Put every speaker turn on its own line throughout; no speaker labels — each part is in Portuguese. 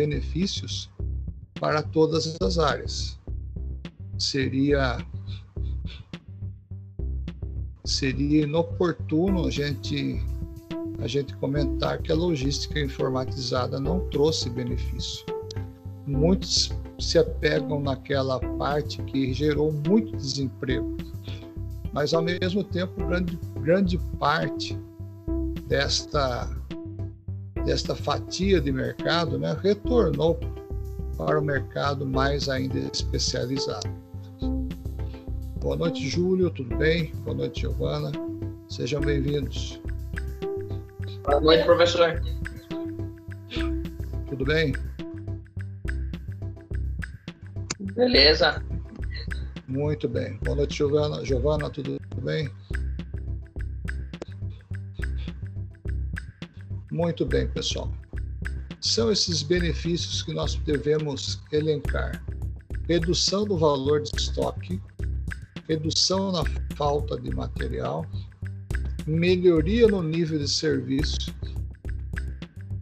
benefícios para todas as áreas. Seria seria inoportuno a gente a gente comentar que a logística informatizada não trouxe benefício. Muitos se apegam naquela parte que gerou muito desemprego, mas ao mesmo tempo grande, grande parte desta desta fatia de mercado né, retornou para o mercado mais ainda especializado. Boa noite, Júlio, tudo bem? Boa noite, Giovana. Sejam bem-vindos.
Boa noite, professor.
Tudo bem?
Beleza.
Muito bem. Boa noite, Giovana. Giovana, tudo bem? Muito bem, pessoal. São esses benefícios que nós devemos elencar: redução do valor de estoque, redução na falta de material, melhoria no nível de serviço,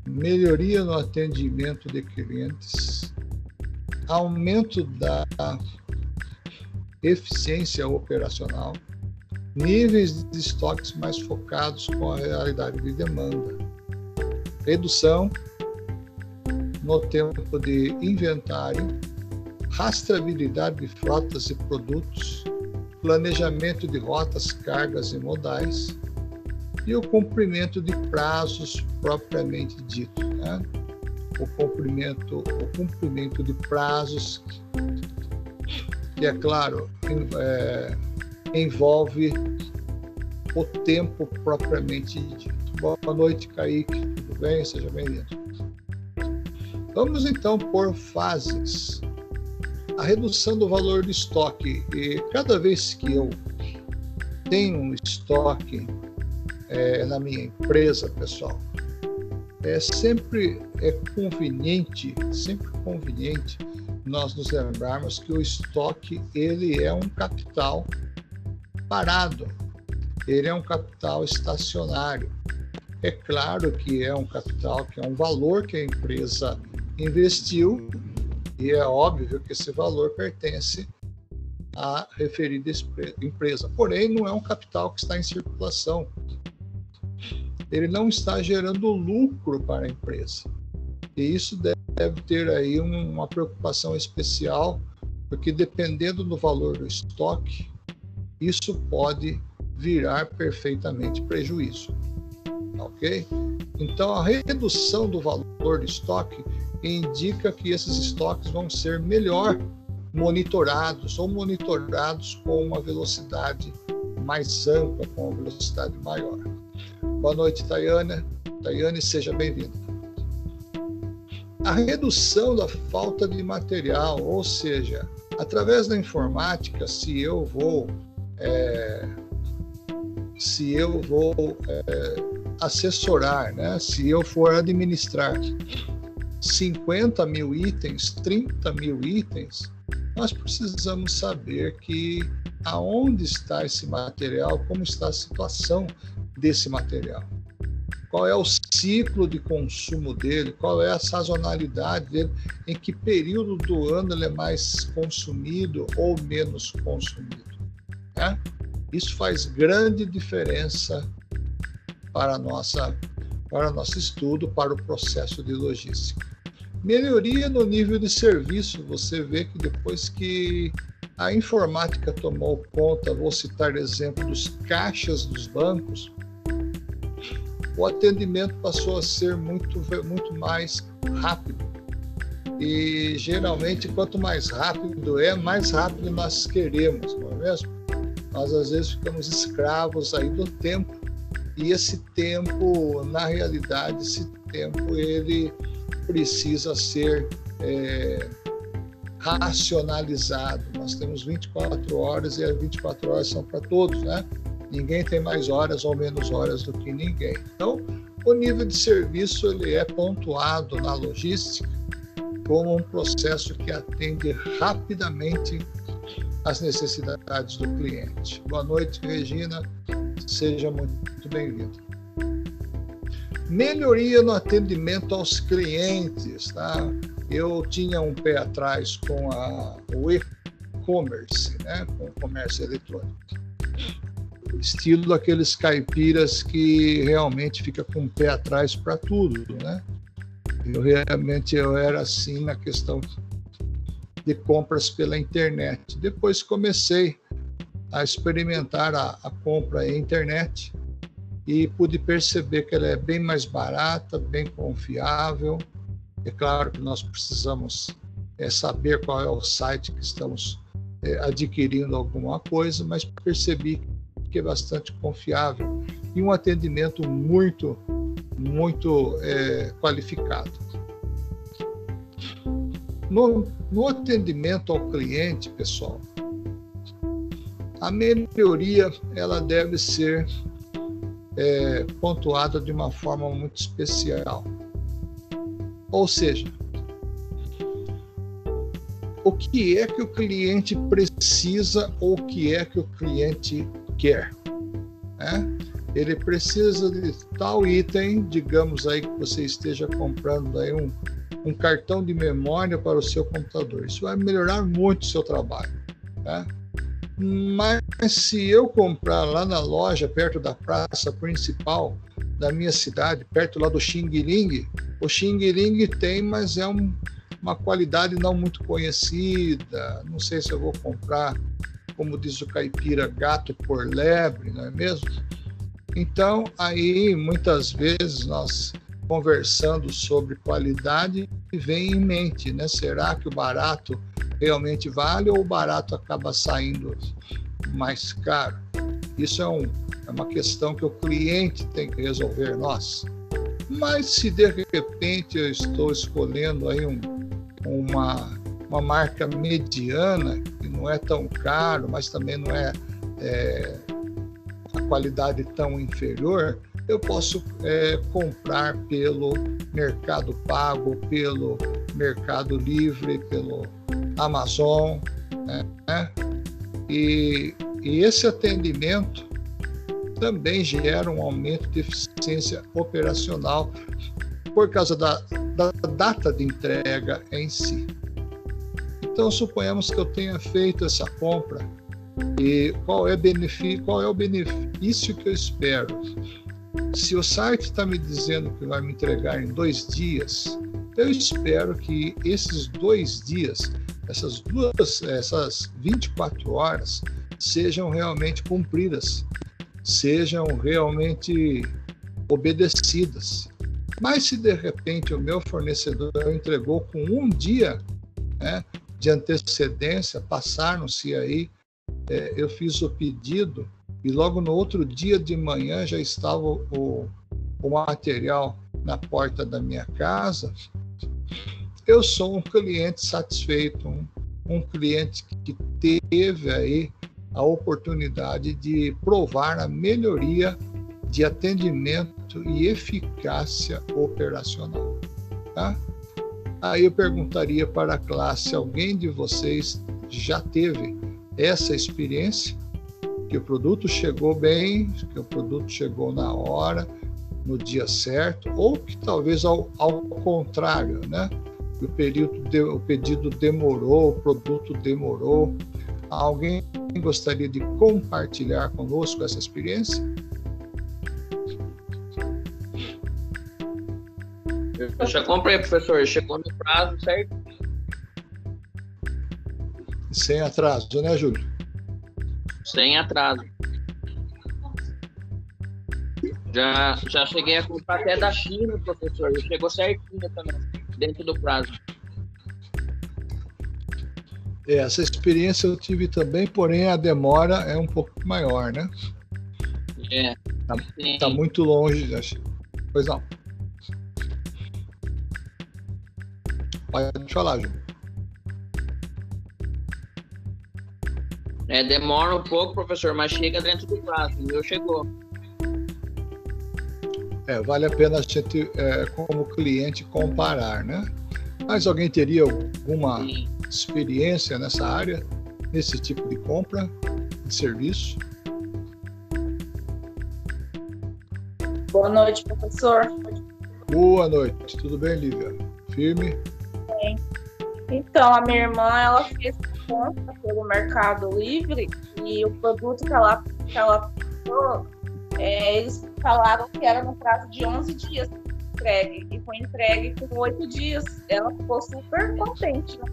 melhoria no atendimento de clientes, aumento da eficiência operacional, níveis de estoques mais focados com a realidade de demanda, redução no tempo de inventário, rastreabilidade de frotas e produtos, planejamento de rotas, cargas e modais, e o cumprimento de prazos propriamente dito. Né? O, cumprimento, o cumprimento de prazos, que é claro, é, envolve o tempo propriamente dito. Boa noite, Kaique. Tudo bem? Seja bem-vindo. Vamos então por fases. A redução do valor do estoque. E cada vez que eu tenho um estoque é, na minha empresa, pessoal, é sempre é conveniente, sempre conveniente nós nos lembrarmos que o estoque ele é um capital parado, ele é um capital estacionário. É claro que é um capital que é um valor que a empresa investiu e é óbvio que esse valor pertence à referida empresa. Porém, não é um capital que está em circulação ele não está gerando lucro para a empresa. E isso deve ter aí uma preocupação especial, porque dependendo do valor do estoque, isso pode virar perfeitamente prejuízo. Ok? Então, a redução do valor do estoque indica que esses estoques vão ser melhor monitorados ou monitorados com uma velocidade mais ampla, com uma velocidade maior. Boa noite, Tayane. Tayane, seja bem-vinda. A redução da falta de material, ou seja, através da informática, se eu vou é, se eu vou é, assessorar, né? se eu for administrar 50 mil itens, 30 mil itens, nós precisamos saber que aonde está esse material, como está a situação desse material. Qual é o ciclo de consumo dele? Qual é a sazonalidade dele? Em que período do ano ele é mais consumido ou menos consumido? Né? Isso faz grande diferença para nossa para nosso estudo, para o processo de logística. Melhoria no nível de serviço. Você vê que depois que a informática tomou conta, vou citar exemplo dos caixas dos bancos, o atendimento passou a ser muito, muito mais rápido. E geralmente, quanto mais rápido é, mais rápido nós queremos, não é mesmo? Nós às vezes ficamos escravos aí do tempo. E esse tempo, na realidade, esse tempo ele precisa ser é, racionalizado. Nós temos 24 horas e as 24 horas são para todos, né? Ninguém tem mais horas ou menos horas do que ninguém. Então, o nível de serviço ele é pontuado na logística como um processo que atende rapidamente às necessidades do cliente. Boa noite, Regina. Seja muito bem-vinda. Melhoria no atendimento aos clientes, tá? Eu tinha um pé atrás com a, o e-commerce, né? Com o comércio eletrônico. Estilo aqueles caipiras que realmente fica com o pé atrás para tudo, né? Eu realmente eu era assim na questão de compras pela internet. Depois comecei a experimentar a, a compra em internet e pude perceber que ela é bem mais barata, bem confiável. É claro que nós precisamos é, saber qual é o site que estamos é, adquirindo alguma coisa, mas percebi que é bastante confiável e um atendimento muito, muito é, qualificado. No, no atendimento ao cliente, pessoal, a melhoria ela deve ser é, pontuada de uma forma muito especial. Ou seja, o que é que o cliente precisa ou o que é que o cliente quer? Né? Ele precisa de tal item, digamos aí que você esteja comprando aí um, um cartão de memória para o seu computador. Isso vai melhorar muito o seu trabalho. Né? Mas se eu comprar lá na loja, perto da praça principal da minha cidade, perto lá do Xing Ling, o Xing Ling tem, mas é um, uma qualidade não muito conhecida. Não sei se eu vou comprar, como diz o caipira, gato por lebre, não é mesmo? Então, aí muitas vezes nós conversando sobre qualidade vem em mente, né? Será que o barato realmente vale ou o barato acaba saindo mais caro? Isso é, um, é uma questão que o cliente tem que resolver nós. Mas se de repente eu estou escolhendo aí um, uma, uma marca mediana, que não é tão caro, mas também não é, é a qualidade tão inferior, eu posso é, comprar pelo Mercado Pago, pelo Mercado Livre, pelo Amazon, né? E, e esse atendimento também gera um aumento de eficiência operacional por causa da, da data de entrega em si. Então, suponhamos que eu tenha feito essa compra e qual é, benefício, qual é o benefício que eu espero? Se o site está me dizendo que vai me entregar em dois dias, eu espero que esses dois dias essas duas, essas 24 horas sejam realmente cumpridas, sejam realmente obedecidas. Mas se de repente o meu fornecedor entregou com um dia né, de antecedência, passaram-se aí, é, eu fiz o pedido e logo no outro dia de manhã já estava o, o material na porta da minha casa, eu sou um cliente satisfeito, um, um cliente que teve aí a oportunidade de provar a melhoria de atendimento e eficácia operacional. Tá? Aí eu perguntaria para a classe: alguém de vocês já teve essa experiência? Que o produto chegou bem, que o produto chegou na hora, no dia certo, ou que talvez ao, ao contrário, né? o, período de, o pedido demorou, o produto demorou. Alguém gostaria de compartilhar conosco essa experiência?
Eu já comprei, professor. Chegou no prazo certo?
Sem atraso, né, Júlio?
Sem atraso. Já, já cheguei a comprar até da China, professor. Chegou certinho também dentro do prazo.
É, essa experiência eu tive também, porém a demora é um pouco maior, né?
É.
Tá, tá muito longe, acho. Pois não. Pode falar, Ju.
É, demora um pouco, professor, mas chega dentro do prazo. O meu chegou.
É, vale a pena a gente, é, como cliente, comparar, né? Mas alguém teria alguma Sim. experiência nessa área, nesse tipo de compra, de serviço?
Boa noite, professor.
Boa noite, tudo bem, Lívia? Firme?
Bem. Então, a minha irmã, ela fez conta pelo Mercado Livre e o produto que ela, que ela comprou, é, eles falaram que era no prazo de 11 dias entregue e foi entregue com 8 dias. Ela ficou super contente, né?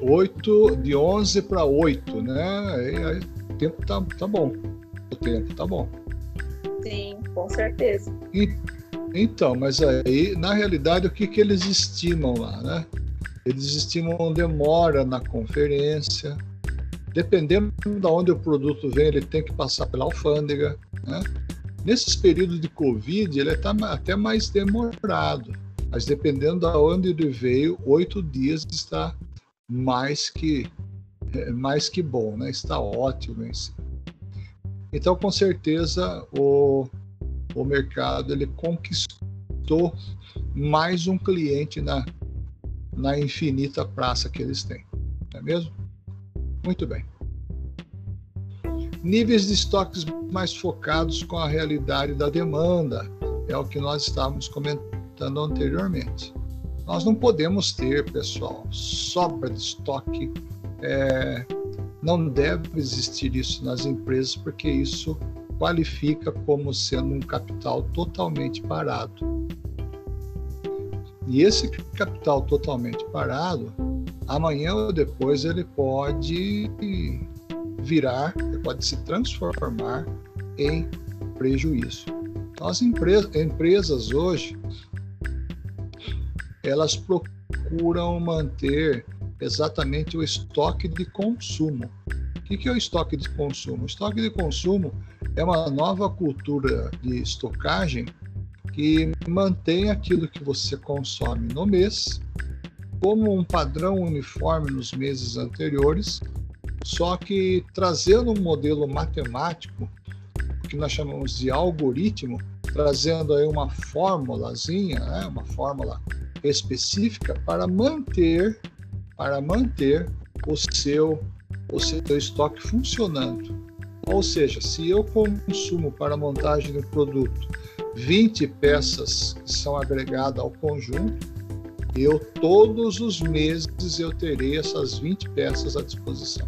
8, de 11 para 8, né? Aí, aí, o tempo tá, tá bom. O tempo tá bom.
Sim, com certeza.
E, então, mas aí, na realidade, o que, que eles estimam lá, né? Eles estimam demora na conferência. Dependendo de onde o produto vem, ele tem que passar pela alfândega, né? Nesses períodos de Covid, ele está até mais demorado, mas dependendo de onde ele veio, oito dias está mais que mais que bom, né? Está ótimo isso. Então, com certeza, o, o mercado ele conquistou mais um cliente na, na infinita praça que eles têm, não é mesmo? Muito bem. Níveis de estoques mais focados com a realidade da demanda, é o que nós estávamos comentando anteriormente. Nós não podemos ter, pessoal, sobra de estoque. É, não deve existir isso nas empresas, porque isso qualifica como sendo um capital totalmente parado. E esse capital totalmente parado, amanhã ou depois ele pode virar, ele pode se transformar em prejuízo. Então, as empresas, empresas hoje elas procuram manter exatamente o estoque de consumo. O que é o estoque de consumo? O estoque de consumo é uma nova cultura de estocagem que mantém aquilo que você consome no mês como um padrão uniforme nos meses anteriores, só que trazendo um modelo matemático, que nós chamamos de algoritmo, trazendo aí uma fórmulazinha, né, uma fórmula específica para manter para manter o seu o seu estoque funcionando. Ou seja, se eu consumo para a montagem do produto 20 peças que são agregadas ao conjunto, eu todos os meses eu terei essas 20 peças à disposição.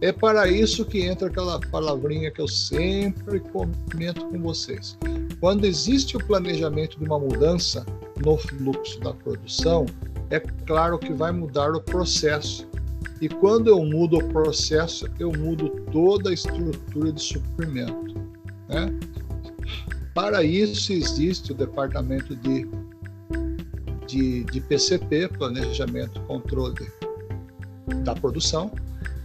É para isso que entra aquela palavrinha que eu sempre comento com vocês. Quando existe o planejamento de uma mudança no fluxo da produção, é claro que vai mudar o processo. E quando eu mudo o processo, eu mudo toda a estrutura de suprimento. Né? Para isso existe o departamento de, de, de PCP, Planejamento e Controle da Produção,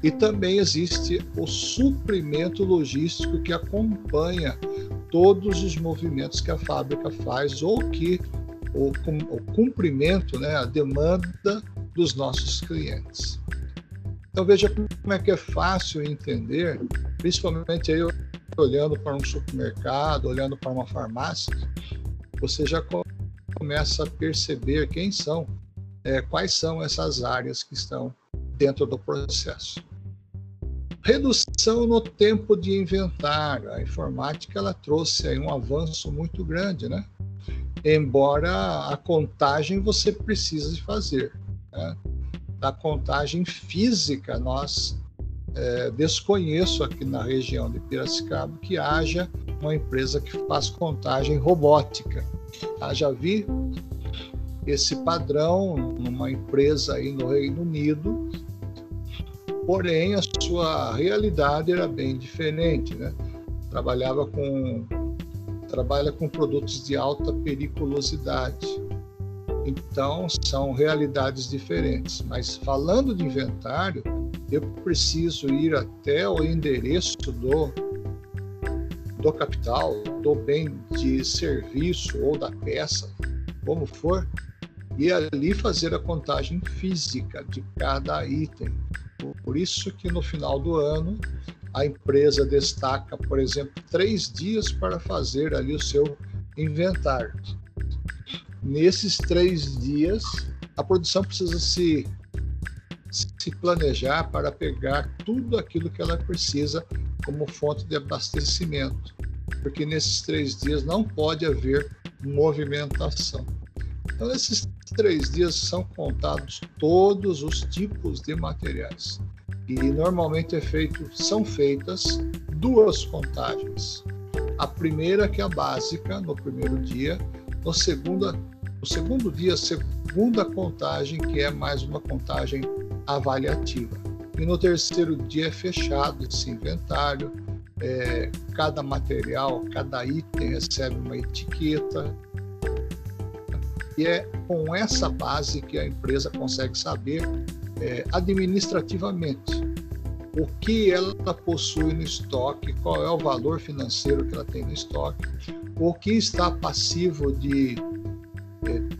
e também existe o suprimento logístico que acompanha todos os movimentos que a fábrica faz ou que o, o cumprimento, né, a demanda dos nossos clientes. Então veja como é que é fácil entender, principalmente aí olhando para um supermercado, olhando para uma farmácia, você já começa a perceber quem são, é, quais são essas áreas que estão dentro do processo. Redução no tempo de inventário. A informática ela trouxe aí um avanço muito grande, né? Embora a contagem você precise fazer. Né? Da contagem física, nós é, desconheço aqui na região de Piracicaba que haja uma empresa que faz contagem robótica. Ah, já vi esse padrão numa empresa aí no Reino Unido porém a sua realidade era bem diferente, né? Trabalhava com trabalha com produtos de alta periculosidade. Então são realidades diferentes. Mas falando de inventário, eu preciso ir até o endereço do do capital, do bem de serviço ou da peça, como for, e ali fazer a contagem física de cada item por isso que no final do ano a empresa destaca, por exemplo, três dias para fazer ali o seu inventário. Nesses três dias, a produção precisa se, se planejar para pegar tudo aquilo que ela precisa como fonte de abastecimento. porque nesses três dias não pode haver movimentação. Então, nesses três dias são contados todos os tipos de materiais e normalmente é feito, são feitas duas contagens. A primeira que é a básica no primeiro dia, no segundo, no segundo dia, a segunda contagem que é mais uma contagem avaliativa. E no terceiro dia é fechado esse inventário, é, cada material, cada item recebe uma etiqueta. E é com essa base que a empresa consegue saber é, administrativamente o que ela possui no estoque, qual é o valor financeiro que ela tem no estoque, o que está passivo de,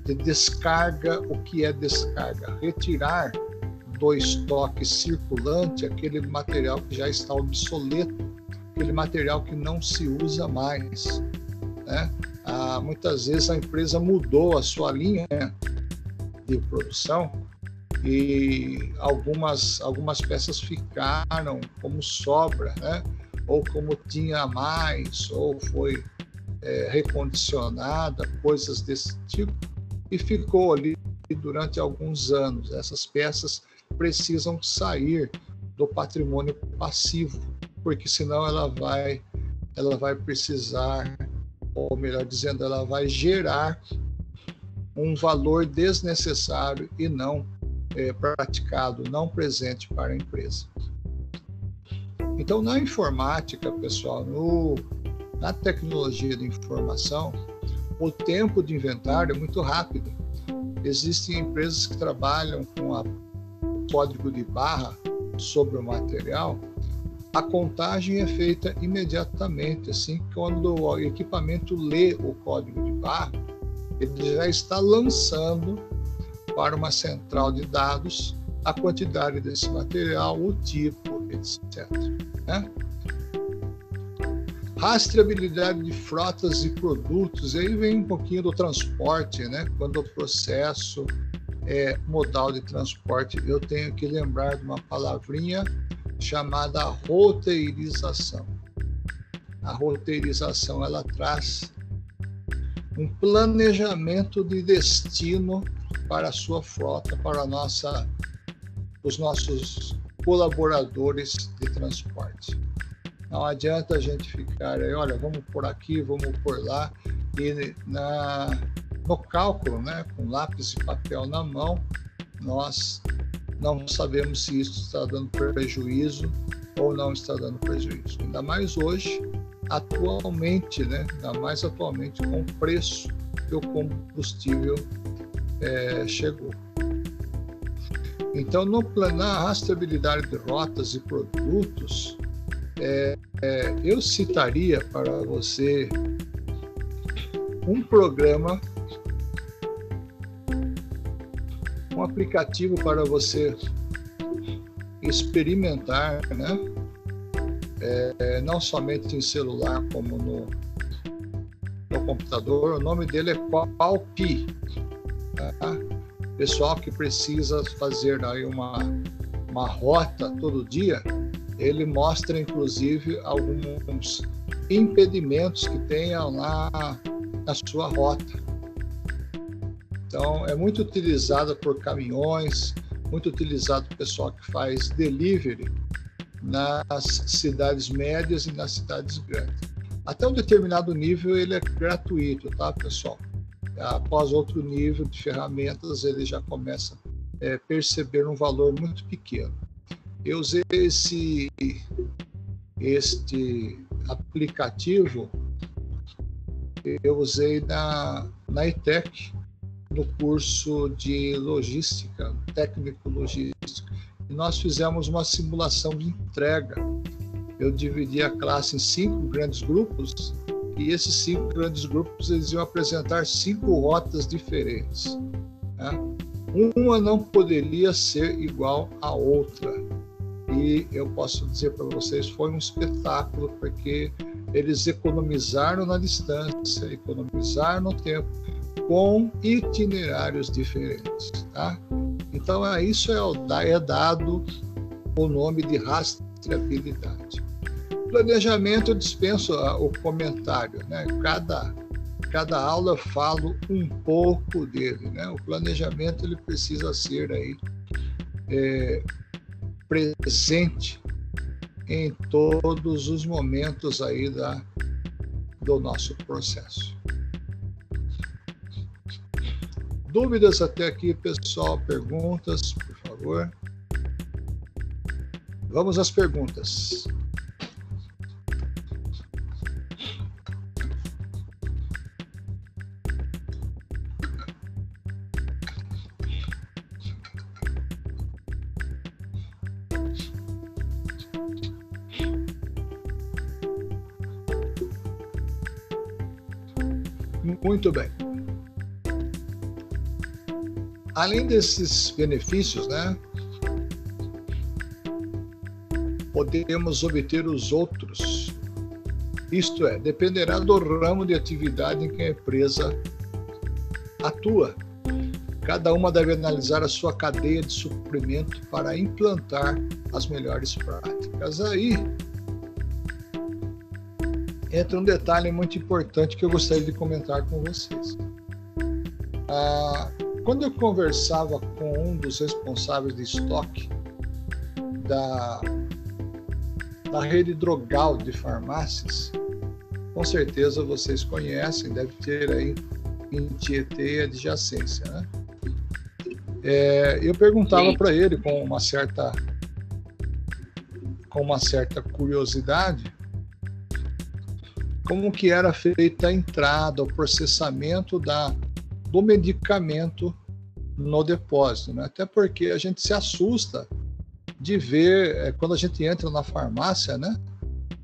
de descarga, o que é descarga, retirar do estoque circulante aquele material que já está obsoleto, aquele material que não se usa mais. Né? Ah, muitas vezes a empresa mudou a sua linha de produção e algumas, algumas peças ficaram como sobra, né? ou como tinha mais, ou foi é, recondicionada, coisas desse tipo, e ficou ali durante alguns anos. Essas peças precisam sair do patrimônio passivo, porque senão ela vai, ela vai precisar, ou melhor dizendo, ela vai gerar um valor desnecessário e não é, praticado, não presente para a empresa. Então, na informática, pessoal, no, na tecnologia de informação, o tempo de inventário é muito rápido. Existem empresas que trabalham com a, código de barra sobre o material. A contagem é feita imediatamente, assim, quando o equipamento lê o código de barra, ele já está lançando para uma central de dados a quantidade desse material, o tipo, etc. Né? Rastreabilidade de frotas e produtos, aí vem um pouquinho do transporte, né? quando o processo é modal de transporte, eu tenho que lembrar de uma palavrinha chamada roteirização. A roteirização ela traz um planejamento de destino para a sua frota, para nossa, os nossos colaboradores de transporte. Não adianta a gente ficar aí, olha, vamos por aqui, vamos por lá, e na, no cálculo, né, com lápis e papel na mão, nós não sabemos se isso está dando prejuízo ou não está dando prejuízo. Ainda mais hoje, atualmente, né, ainda mais atualmente com o preço que o combustível é, chegou. Então, no, na rastreabilidade de rotas e produtos, é, é, eu citaria para você um programa, um aplicativo para você experimentar, né? É, não somente em celular, como no, no computador. O nome dele é Palpi. Tá? Pessoal que precisa fazer aí uma, uma rota todo dia, ele mostra inclusive alguns impedimentos que tenham lá na sua rota. Então, é muito utilizado por caminhões, muito utilizado por pessoal que faz delivery nas cidades médias e nas cidades grandes. Até um determinado nível ele é gratuito, tá, pessoal? após outro nível de ferramentas, ele já começa a é, perceber um valor muito pequeno. Eu usei esse, este aplicativo, eu usei na, na ITEC, no curso de logística, técnico logística, e nós fizemos uma simulação de entrega. Eu dividi a classe em cinco grandes grupos e esses cinco grandes grupos eles iam apresentar cinco rotas diferentes. Né? Uma não poderia ser igual à outra. E eu posso dizer para vocês, foi um espetáculo, porque eles economizaram na distância, economizaram no tempo, com itinerários diferentes. Tá? Então, a isso é, é dado o nome de rastreabilidade. Planejamento, eu dispenso ah, o comentário, né? Cada, cada aula eu falo um pouco dele, né? O planejamento, ele precisa ser aí é, presente em todos os momentos aí da, do nosso processo. Dúvidas até aqui, pessoal? Perguntas, por favor? Vamos às perguntas. Muito bem. Além desses benefícios, né, podemos obter os outros. Isto é, dependerá do ramo de atividade em que a empresa atua. Cada uma deve analisar a sua cadeia de suprimento para implantar as melhores práticas. Aí entra um detalhe muito importante que eu gostaria de comentar com vocês. Ah, quando eu conversava com um dos responsáveis de estoque da, da rede drogal de farmácias, com certeza vocês conhecem, deve ter aí em Tietê e adjacência, né? É, eu perguntava para ele com uma certa com uma certa curiosidade como que era feita a entrada, o processamento da, do medicamento no depósito, né? até porque a gente se assusta de ver, é, quando a gente entra na farmácia, né?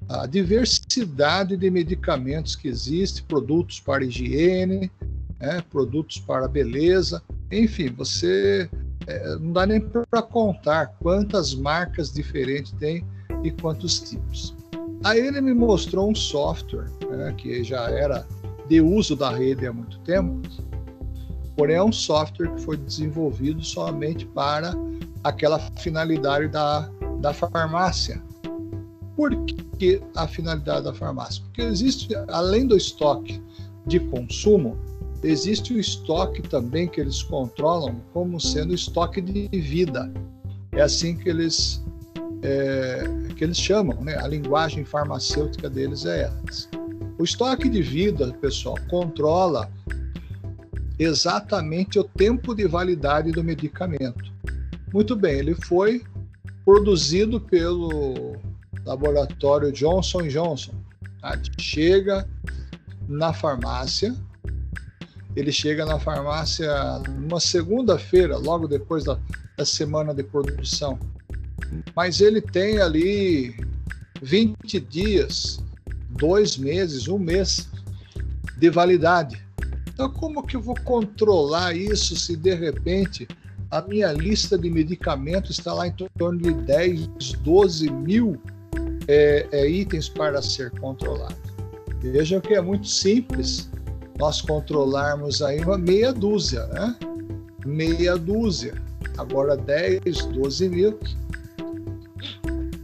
a diversidade de medicamentos que existe, produtos para higiene, né? produtos para beleza, enfim, você é, não dá nem para contar quantas marcas diferentes tem e quantos tipos. Aí ele me mostrou um software né, que já era de uso da rede há muito tempo, porém é um software que foi desenvolvido somente para aquela finalidade da, da farmácia. Por que a finalidade da farmácia? Porque existe, além do estoque de consumo, existe o estoque também que eles controlam como sendo estoque de vida. É assim que eles é, que eles chamam, né? A linguagem farmacêutica deles é essa. O estoque de vida, pessoal, controla exatamente o tempo de validade do medicamento. Muito bem, ele foi produzido pelo laboratório Johnson Johnson. Tá? Chega na farmácia, ele chega na farmácia numa segunda-feira, logo depois da, da semana de produção mas ele tem ali 20 dias, dois meses, um mês de validade. Então, como que eu vou controlar isso se de repente a minha lista de medicamentos está lá em torno de 10, 12 mil é, é, itens para ser controlado? Vejam que é muito simples nós controlarmos aí uma meia dúzia, né? Meia dúzia. Agora 10, 12 mil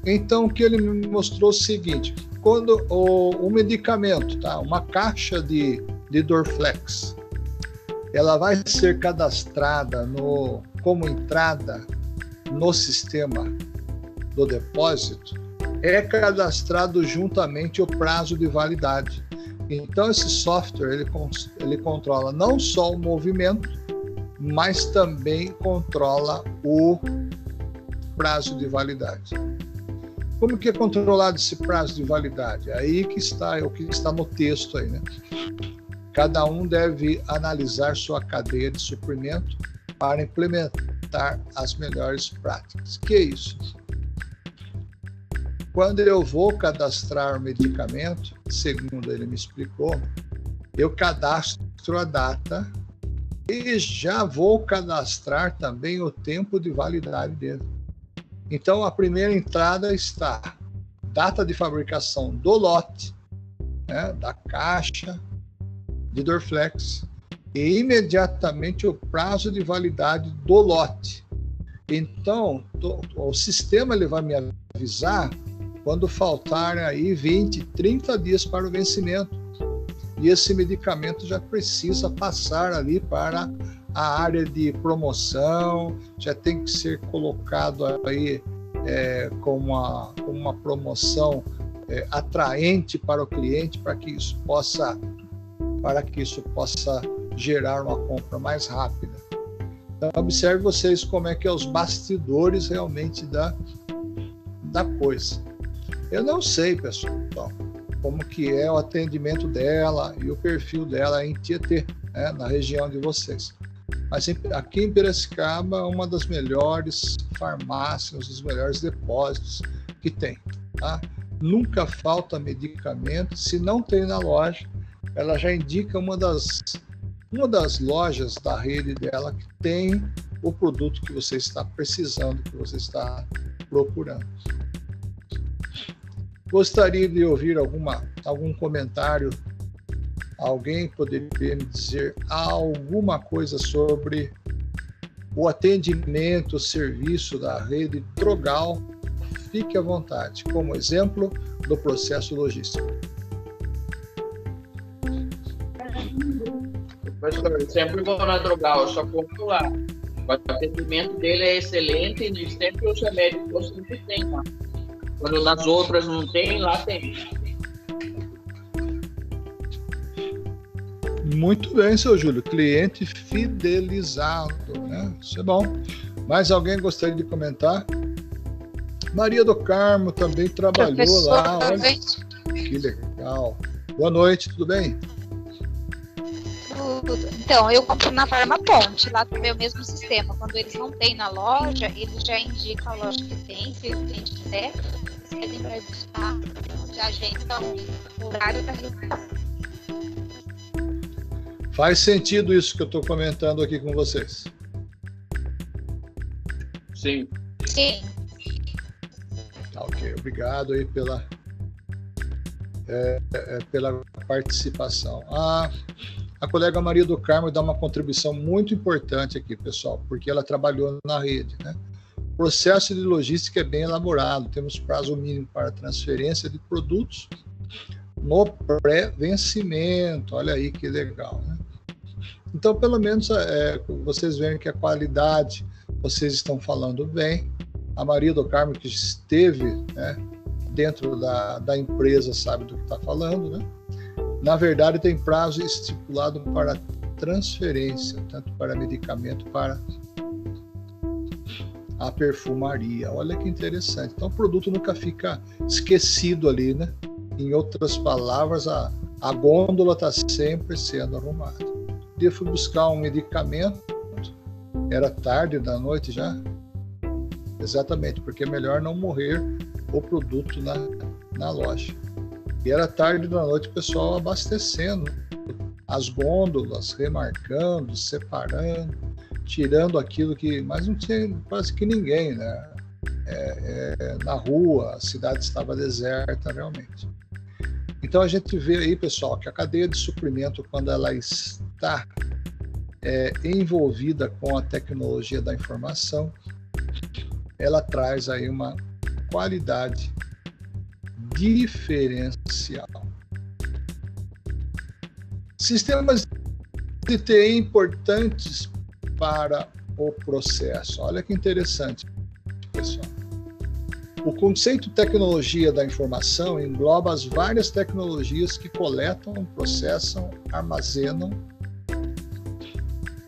então, o que ele me mostrou é o seguinte: quando o, o medicamento, tá, uma caixa de, de Dorflex, ela vai ser cadastrada no, como entrada no sistema do depósito, é cadastrado juntamente o prazo de validade. Então, esse software ele, ele controla não só o movimento, mas também controla o prazo de validade. Como que é controlado esse prazo de validade? Aí que está, é o que está no texto aí, né? Cada um deve analisar sua cadeia de suprimento para implementar as melhores práticas. Que é isso? Quando eu vou cadastrar o medicamento, segundo ele me explicou, eu cadastro a data e já vou cadastrar também o tempo de validade dele. Então, a primeira entrada está data de fabricação do lote, né, da caixa de Dorflex, e imediatamente o prazo de validade do lote. Então, o sistema ele vai me avisar quando faltarem aí 20, 30 dias para o vencimento. E esse medicamento já precisa passar ali para a área de promoção, já tem que ser colocado aí é, com, uma, com uma promoção é, atraente para o cliente, para que isso possa para que isso possa gerar uma compra mais rápida. Então, observe vocês como é que é os bastidores realmente da, da coisa. Eu não sei, pessoal, como que é o atendimento dela e o perfil dela em Tietê, né, na região de vocês. Mas aqui em Piracicaba, uma das melhores farmácias, os melhores depósitos que tem. Tá? Nunca falta medicamento. Se não tem na loja, ela já indica uma das, uma das lojas da rede dela que tem o produto que você está precisando, que você está procurando. Gostaria de ouvir alguma, algum comentário. Alguém poderia me dizer alguma coisa sobre o atendimento, o serviço da rede Drogal? Fique à vontade, como exemplo do processo logístico.
Professor, sempre vou na Drogal, só compro lá. O atendimento dele é excelente e sempre os remédios sempre tem lá. Quando nas outras não tem, lá tem.
Muito bem, seu Júlio. Cliente fidelizado, né? Isso é bom. Mais alguém gostaria de comentar? Maria do Carmo também trabalhou Professor, lá. Olha, que legal. Boa noite, tudo bem?
Tudo. Então, eu compro na Farma Ponte, lá também o mesmo sistema. Quando eles não têm na loja, eles já indicam a loja que tem, se o cliente quiser pedem para buscar, já agendam o horário da reunião.
Faz sentido isso que eu estou comentando aqui com vocês?
Sim.
Sim.
Tá, ok. Obrigado aí pela, é, é, pela participação. A, a colega Maria do Carmo dá uma contribuição muito importante aqui, pessoal, porque ela trabalhou na rede, né? processo de logística é bem elaborado, temos prazo mínimo para transferência de produtos no pré-vencimento. Olha aí que legal, né? Então, pelo menos é, vocês veem que a qualidade vocês estão falando bem. A Maria do Carmo, que esteve né, dentro da, da empresa, sabe do que está falando, né? Na verdade, tem prazo estipulado para transferência, tanto para medicamento para a perfumaria. Olha que interessante. Então o produto nunca fica esquecido ali, né? Em outras palavras, a, a gôndola está sempre sendo arrumada. Dia fui buscar um medicamento, era tarde da noite já. Exatamente, porque é melhor não morrer o produto na, na loja. E era tarde da noite o pessoal abastecendo as gôndolas, remarcando, separando tirando aquilo que. Mas não tinha quase que ninguém, né? É, é, na rua, a cidade estava deserta realmente. Então a gente vê aí, pessoal, que a cadeia de suprimento, quando ela está é, envolvida com a tecnologia da informação, ela traz aí uma qualidade diferencial. Sistemas de TI importantes para o processo. Olha que interessante, pessoal. O conceito tecnologia da informação engloba as várias tecnologias que coletam, processam, armazenam,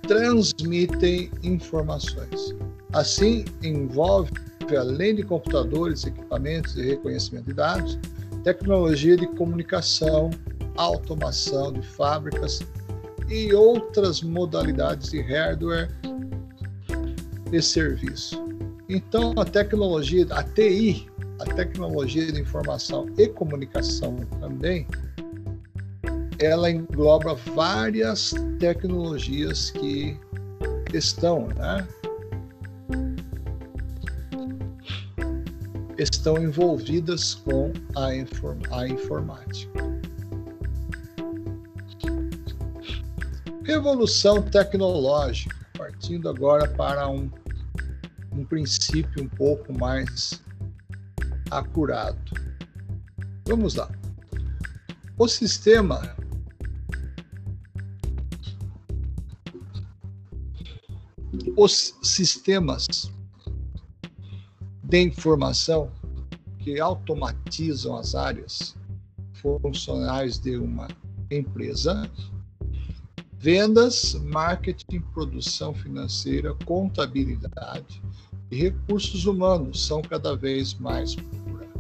transmitem informações. Assim, envolve, além de computadores, equipamentos e reconhecimento de dados, tecnologia de comunicação, automação de fábricas, e outras modalidades de hardware e serviço. Então, a tecnologia, a TI, a tecnologia de informação e comunicação também, ela engloba várias tecnologias que estão, né, estão envolvidas com a, inform a informática. Revolução tecnológica, partindo agora para um, um princípio um pouco mais acurado. Vamos lá. O sistema os sistemas de informação que automatizam as áreas funcionais de uma empresa, vendas, marketing, produção financeira, contabilidade e recursos humanos são cada vez mais procurados.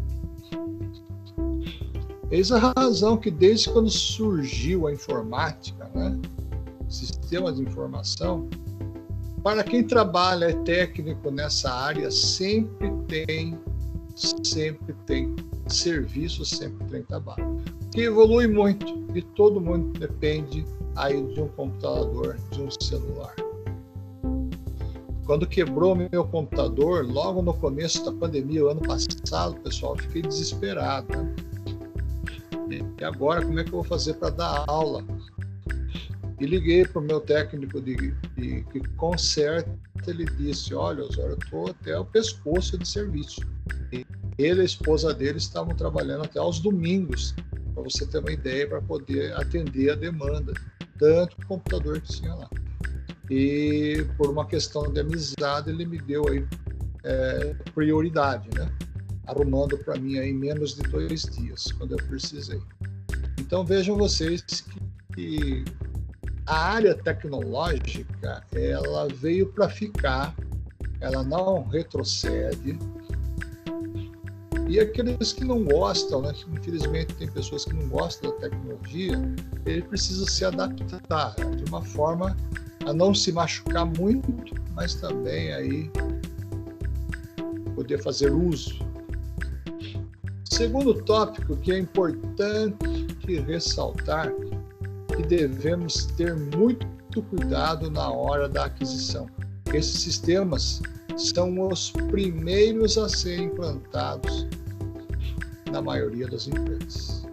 Eis a razão que desde quando surgiu a informática, né, sistema de informação, para quem trabalha, é técnico nessa área, sempre tem, sempre tem serviço, sempre tem trabalho. Que evolui muito e todo mundo depende aí de um computador, de um celular. Quando quebrou meu computador, logo no começo da pandemia, o ano passado, pessoal, fiquei desesperado. Né? E agora, como é que eu vou fazer para dar aula? E liguei para o meu técnico de, de, que conserta, ele disse, olha, eu estou até o pescoço de serviço. E ele e a esposa dele estavam trabalhando até aos domingos, para você ter uma ideia, para poder atender a demanda, tanto o computador que tinha lá. E por uma questão de amizade, ele me deu aí é, prioridade, né? Arrumando para mim aí menos de dois dias, quando eu precisei. Então vejam vocês que, que a área tecnológica ela veio para ficar, ela não retrocede. E aqueles que não gostam, né, infelizmente tem pessoas que não gostam da tecnologia, ele precisa se adaptar de uma forma a não se machucar muito, mas também aí poder fazer uso. Segundo tópico que é importante ressaltar que devemos ter muito cuidado na hora da aquisição. Esses sistemas são os primeiros a serem implantados na maioria das empresas.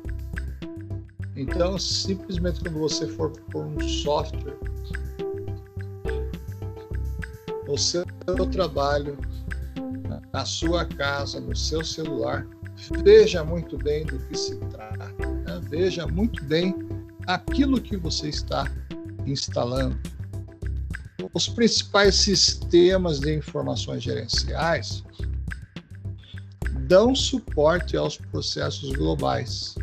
Então, simplesmente quando você for por um software no seu trabalho, na sua casa, no seu celular, veja muito bem do que se trata. Né? Veja muito bem aquilo que você está instalando. Os principais sistemas de informações gerenciais dão suporte aos processos globais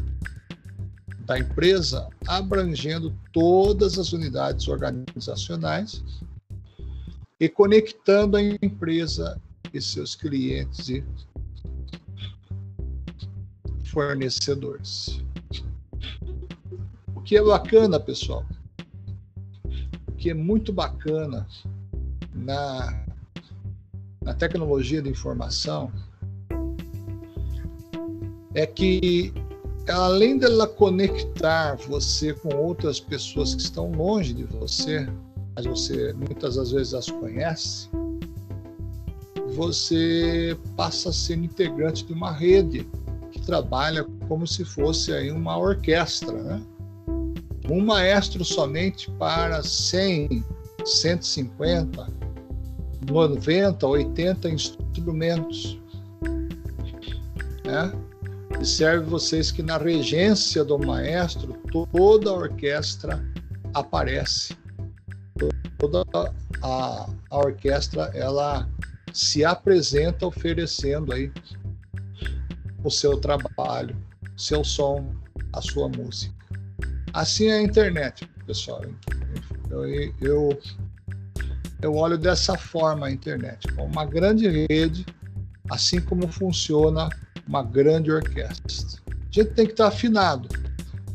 da empresa, abrangendo todas as unidades organizacionais e conectando a empresa e seus clientes e fornecedores que é bacana, pessoal, o que é muito bacana na, na tecnologia de informação é que além dela conectar você com outras pessoas que estão longe de você, mas você muitas das vezes as conhece, você passa a ser integrante de uma rede que trabalha como se fosse aí uma orquestra, né? Um maestro somente para 100, 150, 90, 80 instrumentos. Né? Observe vocês que na regência do maestro, toda a orquestra aparece. Toda a, a orquestra ela se apresenta oferecendo aí o seu trabalho, seu som, a sua música. Assim é a internet, pessoal. Eu, eu, eu olho dessa forma a internet, como uma grande rede, assim como funciona uma grande orquestra. A gente tem que estar afinado,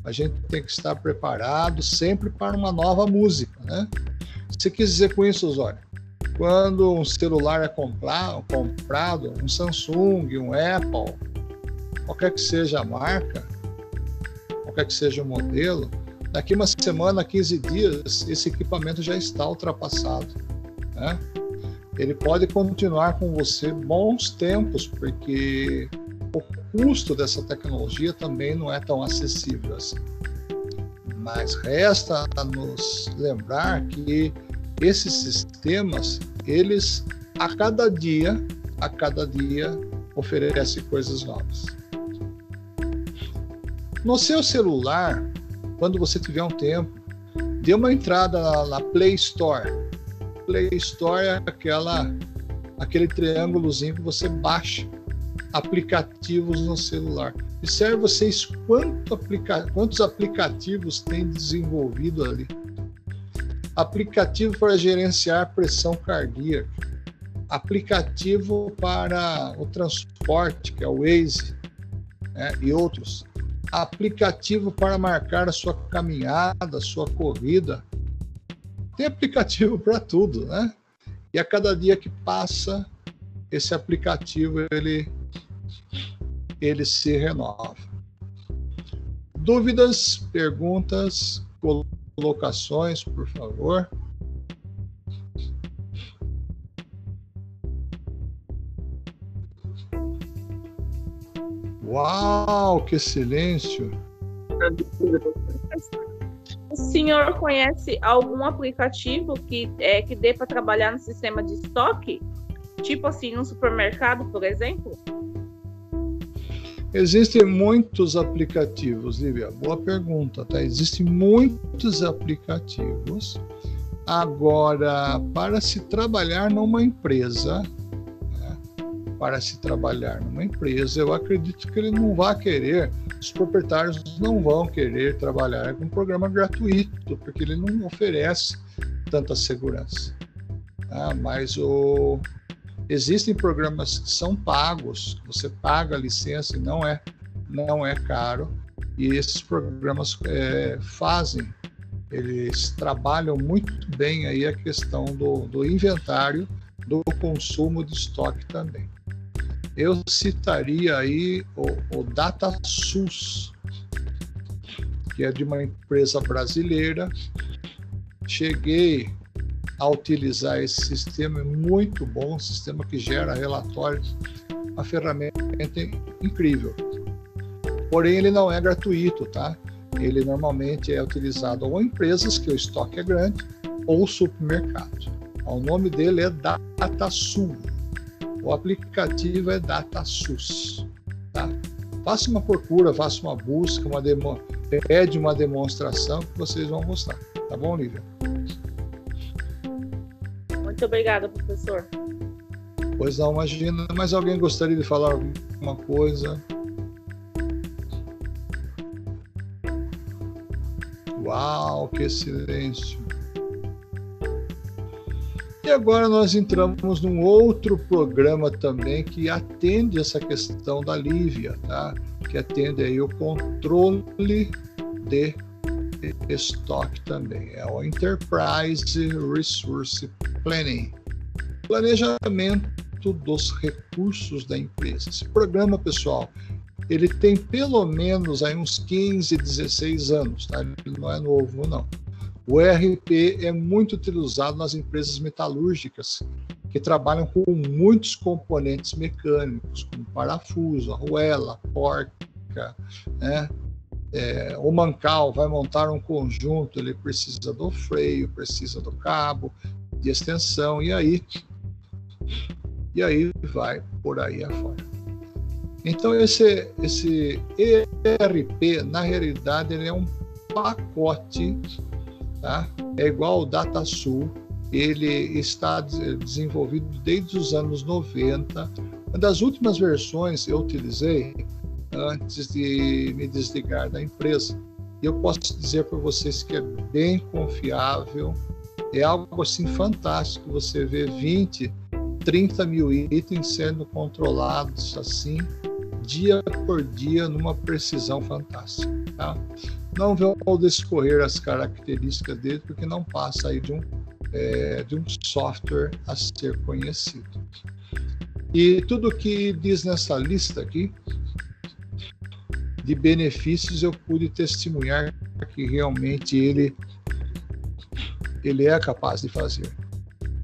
a gente tem que estar preparado sempre para uma nova música, né? Você quis dizer com isso, Osório? Quando um celular é comprado, comprado, um Samsung, um Apple, qualquer que seja a marca, qualquer que seja o modelo, daqui uma semana, 15 dias, esse equipamento já está ultrapassado. Né? Ele pode continuar com você bons tempos, porque o custo dessa tecnologia também não é tão acessível assim. Mas resta nos lembrar que esses sistemas, eles a cada dia, a cada dia, oferece coisas novas. No seu celular, quando você tiver um tempo, dê uma entrada na, Play Store. Play Store é aquela, aquele triângulozinho que você baixa aplicativos no celular. Observe vocês quanto aplica quantos aplicativos tem desenvolvido ali. Aplicativo para gerenciar pressão cardíaca, aplicativo para o transporte, que é o Waze, né, e outros. Aplicativo para marcar a sua caminhada, a sua corrida. Tem aplicativo para tudo, né? E a cada dia que passa, esse aplicativo ele ele se renova. Dúvidas, perguntas, colocações, por favor. Uau, que silêncio!
O senhor conhece algum aplicativo que, é, que dê para trabalhar no sistema de estoque? Tipo assim, no supermercado, por exemplo?
Existem muitos aplicativos, Lívia. Boa pergunta, tá? Existem muitos aplicativos. Agora, para se trabalhar numa empresa? Para se trabalhar numa empresa, eu acredito que ele não vai querer, os proprietários não vão querer trabalhar com um programa gratuito, porque ele não oferece tanta segurança. Tá? Mas o, Existem programas que são pagos, você paga a licença e não é, não é caro, e esses programas é, fazem, eles trabalham muito bem aí a questão do, do inventário, do consumo de estoque também. Eu citaria aí o, o DataSUS, que é de uma empresa brasileira. Cheguei a utilizar esse sistema é muito bom, um sistema que gera relatórios, uma ferramenta incrível. Porém, ele não é gratuito, tá? Ele normalmente é utilizado ou em empresas que o estoque é grande ou supermercado. O nome dele é DataSul. O aplicativo é DataSUS. Tá? Faça uma procura, faça uma busca, uma demo, pede uma demonstração que vocês vão gostar. Tá bom, Lívia?
Muito obrigada, professor.
Pois não, imagina. Mas alguém gostaria de falar alguma coisa? Uau, que silêncio! E agora nós entramos num outro programa também que atende essa questão da Lívia, tá? Que atende aí o controle de estoque também. É o Enterprise Resource Planning, planejamento dos recursos da empresa. Esse programa, pessoal, ele tem pelo menos aí uns 15, 16 anos, tá? Ele não é novo, não. O ERP é muito utilizado nas empresas metalúrgicas, que trabalham com muitos componentes mecânicos, como parafuso, arruela, porca, né? É, o mancal vai montar um conjunto, ele precisa do freio, precisa do cabo, de extensão e aí e aí vai por aí afora. Então esse esse ERP na realidade ele é um pacote, tá? É igual o DataSul, ele está desenvolvido desde os anos 90. Uma das últimas versões eu utilizei antes de me desligar da empresa. E eu posso dizer para vocês que é bem confiável, é algo assim fantástico você ver 20, 30 mil itens sendo controlados assim, dia por dia, numa precisão fantástica. Tá? Não vou descorrer as características dele, porque não passa aí de um, é, de um software a ser conhecido. E tudo que diz nessa lista aqui de benefícios eu pude testemunhar que realmente ele ele é capaz de fazer.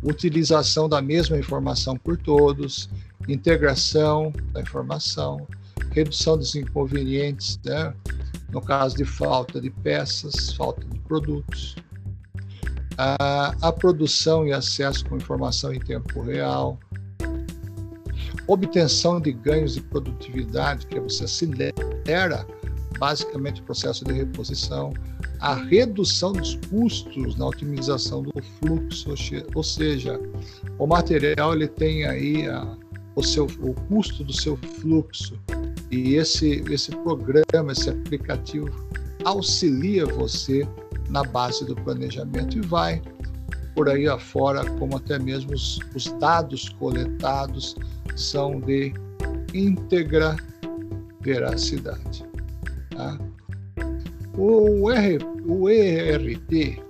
Utilização da mesma informação por todos, integração da informação, redução dos inconvenientes, né? no caso de falta de peças, falta de produtos, a, a produção e acesso com informação em tempo real, obtenção de ganhos de produtividade, que você acelera basicamente o processo de reposição, a redução dos custos na otimização do fluxo, ou seja, o material ele tem aí a, o, seu, o custo do seu fluxo e esse, esse programa, esse aplicativo auxilia você na base do planejamento e vai por aí afora, como até mesmo os, os dados coletados são de íntegra veracidade. Tá? O, R, o ERP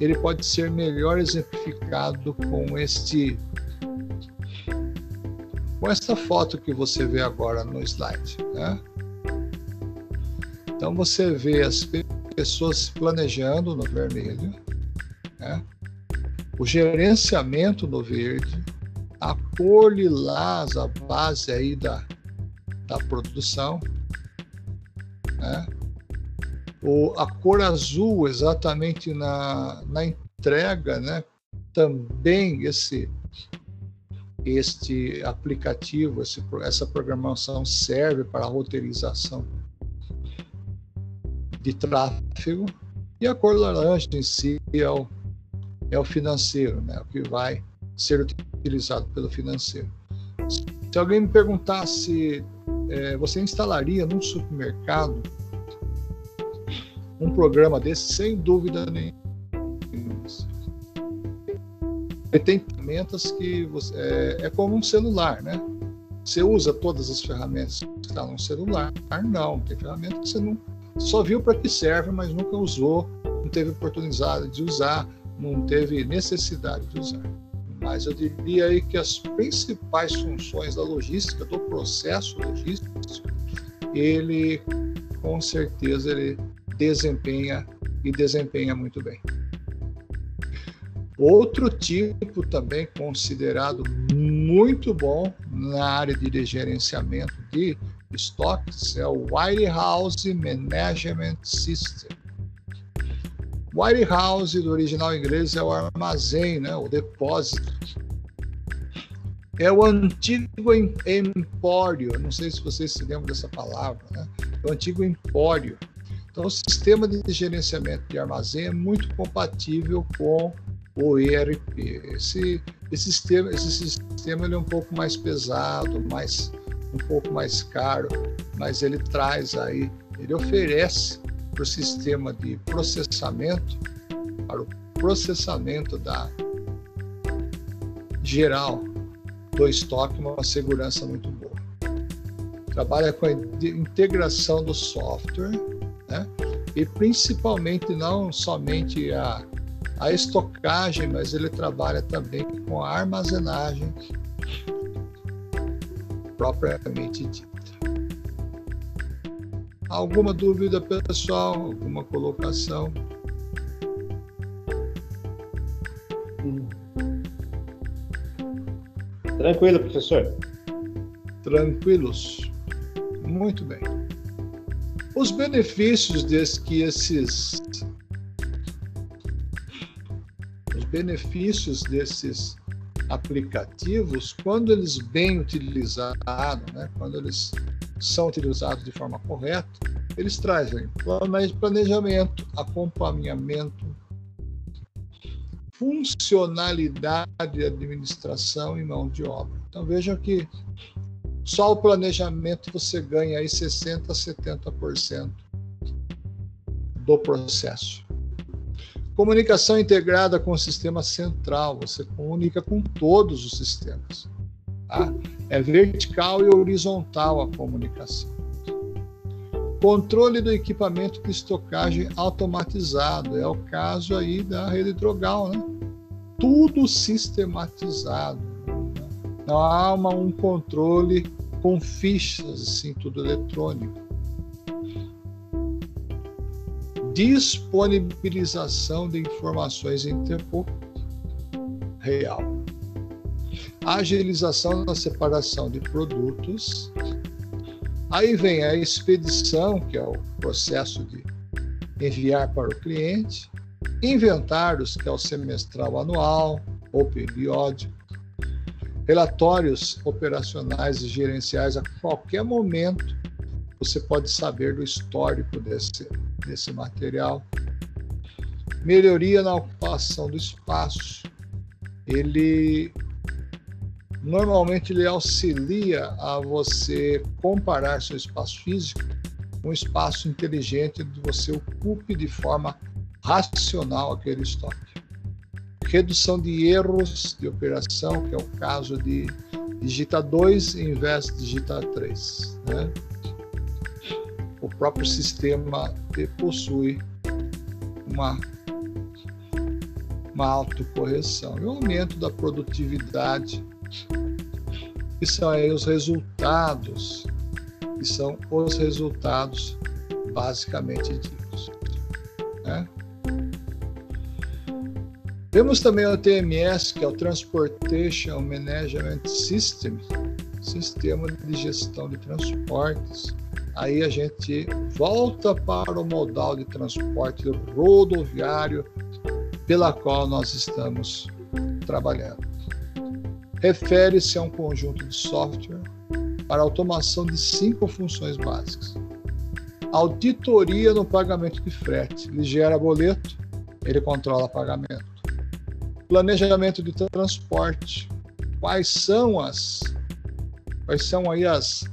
ele pode ser melhor exemplificado com este com esta foto que você vê agora no slide. Né? Então você vê as pessoas planejando no vermelho, né? o gerenciamento no verde, a cor lilás, a base aí da, da produção, né? o, a cor azul exatamente na, na entrega, né? também esse este aplicativo, esse, essa programação serve para roteirização de tráfego e a cor laranja em si é o, é o financeiro, né? o que vai ser utilizado pelo financeiro. Se alguém me perguntasse, é, você instalaria num supermercado um programa desse? Sem dúvida nenhuma. Ele tem ferramentas que você, é, é como um celular, né? Você usa todas as ferramentas que estão no celular? Não, tem ferramentas que você não só viu para que serve, mas nunca usou, não teve oportunidade de usar, não teve necessidade de usar. Mas eu diria aí que as principais funções da logística, do processo logístico, ele com certeza ele desempenha e desempenha muito bem. Outro tipo também considerado muito bom na área de gerenciamento de estoques é o Warehouse Management System. Warehouse, do original inglês, é o armazém, né, o depósito. É o antigo empório, não sei se vocês se lembram dessa palavra, né? É o antigo empório. Então, o sistema de gerenciamento de armazém é muito compatível com o ERP. Esse, esse sistema, esse sistema ele é um pouco mais pesado, mais um pouco mais caro, mas ele traz aí, ele oferece para o sistema de processamento, para o processamento da geral do estoque, uma segurança muito boa. Trabalha com a integração do software, né? e principalmente não somente a, a estocagem, mas ele trabalha também com a armazenagem propriamente dita. Alguma dúvida, pessoal? Alguma colocação?
Tranquilo, professor.
Tranquilos. Muito bem. Os benefícios desse que esses benefícios desses aplicativos, quando eles bem utilizados, né, quando eles são utilizados de forma correta, eles trazem planejamento, acompanhamento, funcionalidade, administração e mão de obra. Então vejam que só o planejamento você ganha aí 60 a 70% do processo. Comunicação integrada com o sistema central, você comunica com todos os sistemas. Tá? É vertical e horizontal a comunicação. Controle do equipamento de estocagem automatizado, é o caso aí da rede drogal, né? Tudo sistematizado. Não há uma, um controle com fichas, assim, tudo eletrônico disponibilização de informações em tempo real, agilização na separação de produtos. Aí vem a expedição, que é o processo de enviar para o cliente, inventários, que é o semestral anual ou periódico, Relatórios operacionais e gerenciais a qualquer momento você pode saber do histórico desse, desse material. Melhoria na ocupação do espaço. Ele normalmente ele auxilia a você comparar seu espaço físico com um espaço inteligente onde você ocupe de forma racional aquele estoque. Redução de erros de operação, que é o caso de digitar 2 em vez de digitar 3. Né? O próprio sistema possui uma, uma autocorreção e o aumento da produtividade, que são aí os resultados, que são os resultados basicamente ditos. Né? Também o TMS, que é o Transportation Management System, sistema de gestão de transportes. Aí a gente volta para o modal de transporte rodoviário pela qual nós estamos trabalhando. Refere-se a um conjunto de software para automação de cinco funções básicas. Auditoria no pagamento de frete. Ele gera boleto, ele controla pagamento planejamento de transporte. Quais são as quais são aí as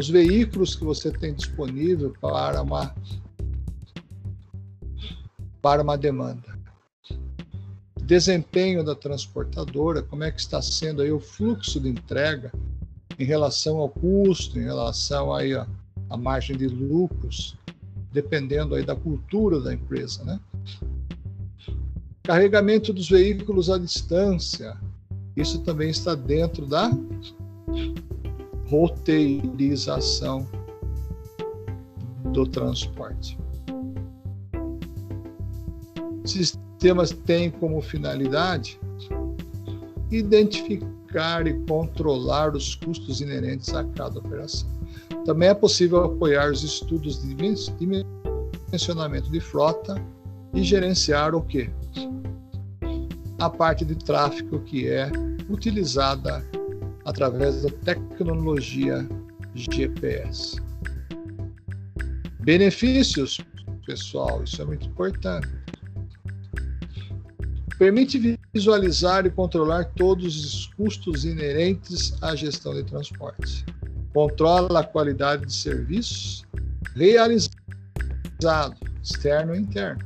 os veículos que você tem disponível para uma para uma demanda. Desempenho da transportadora, como é que está sendo aí o fluxo de entrega em relação ao custo, em relação aí a, a margem de lucros, dependendo aí da cultura da empresa, né? Carregamento dos veículos à distância. Isso também está dentro da roteirização do transporte. Sistemas têm como finalidade identificar e controlar os custos inerentes a cada operação. Também é possível apoiar os estudos de dimensionamento de frota e gerenciar o que? a parte de tráfego que é utilizada através da tecnologia GPS. Benefícios, pessoal, isso é muito importante. Permite visualizar e controlar todos os custos inerentes à gestão de transporte. Controla a qualidade de serviços realizado, externo e interno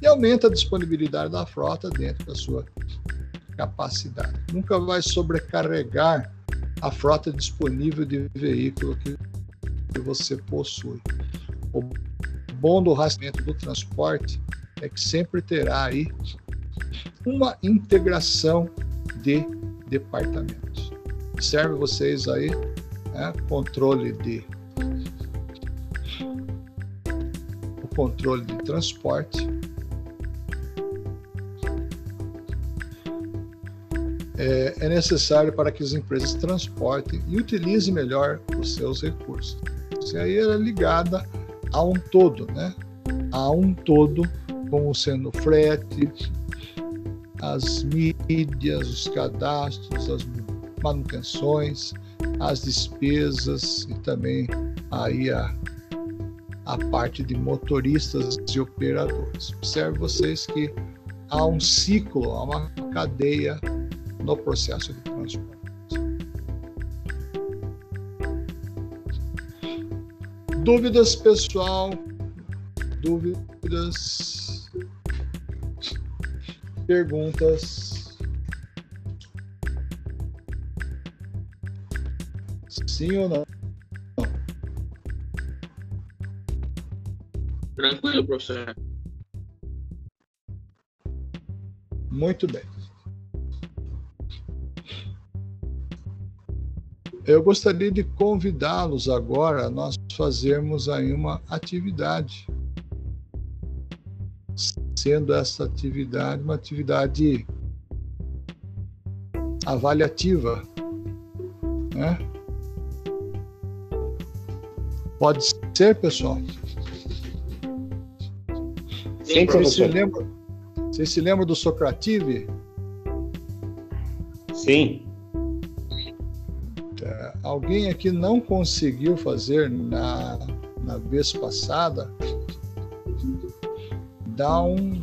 e aumenta a disponibilidade da frota dentro da sua capacidade. Nunca vai sobrecarregar a frota disponível de veículo que, você possui. O bom do rastreamento do transporte é que sempre terá aí uma integração de departamentos. Serve vocês aí né, controle de o controle de transporte é, é necessário para que as empresas transportem e utilizem melhor os seus recursos. Isso aí é ligada a um todo, né? A um todo, como sendo frete, as mídias, os cadastros, as manutenções, as despesas e também aí a, a parte de motoristas e operadores. Observe vocês que há um ciclo, há uma cadeia no processo de transporte. Dúvidas, pessoal? Dúvidas? Perguntas? Sim ou não?
Tranquilo, professor.
Muito bem. Eu gostaria de convidá-los agora a nós fazermos aí uma atividade. Sendo essa atividade uma atividade avaliativa, né? Pode ser, pessoal?
Sim,
Vocês se lembram, vocês se lembram do Socrative?
Sim.
Alguém aqui não conseguiu fazer na, na vez passada? Dá um.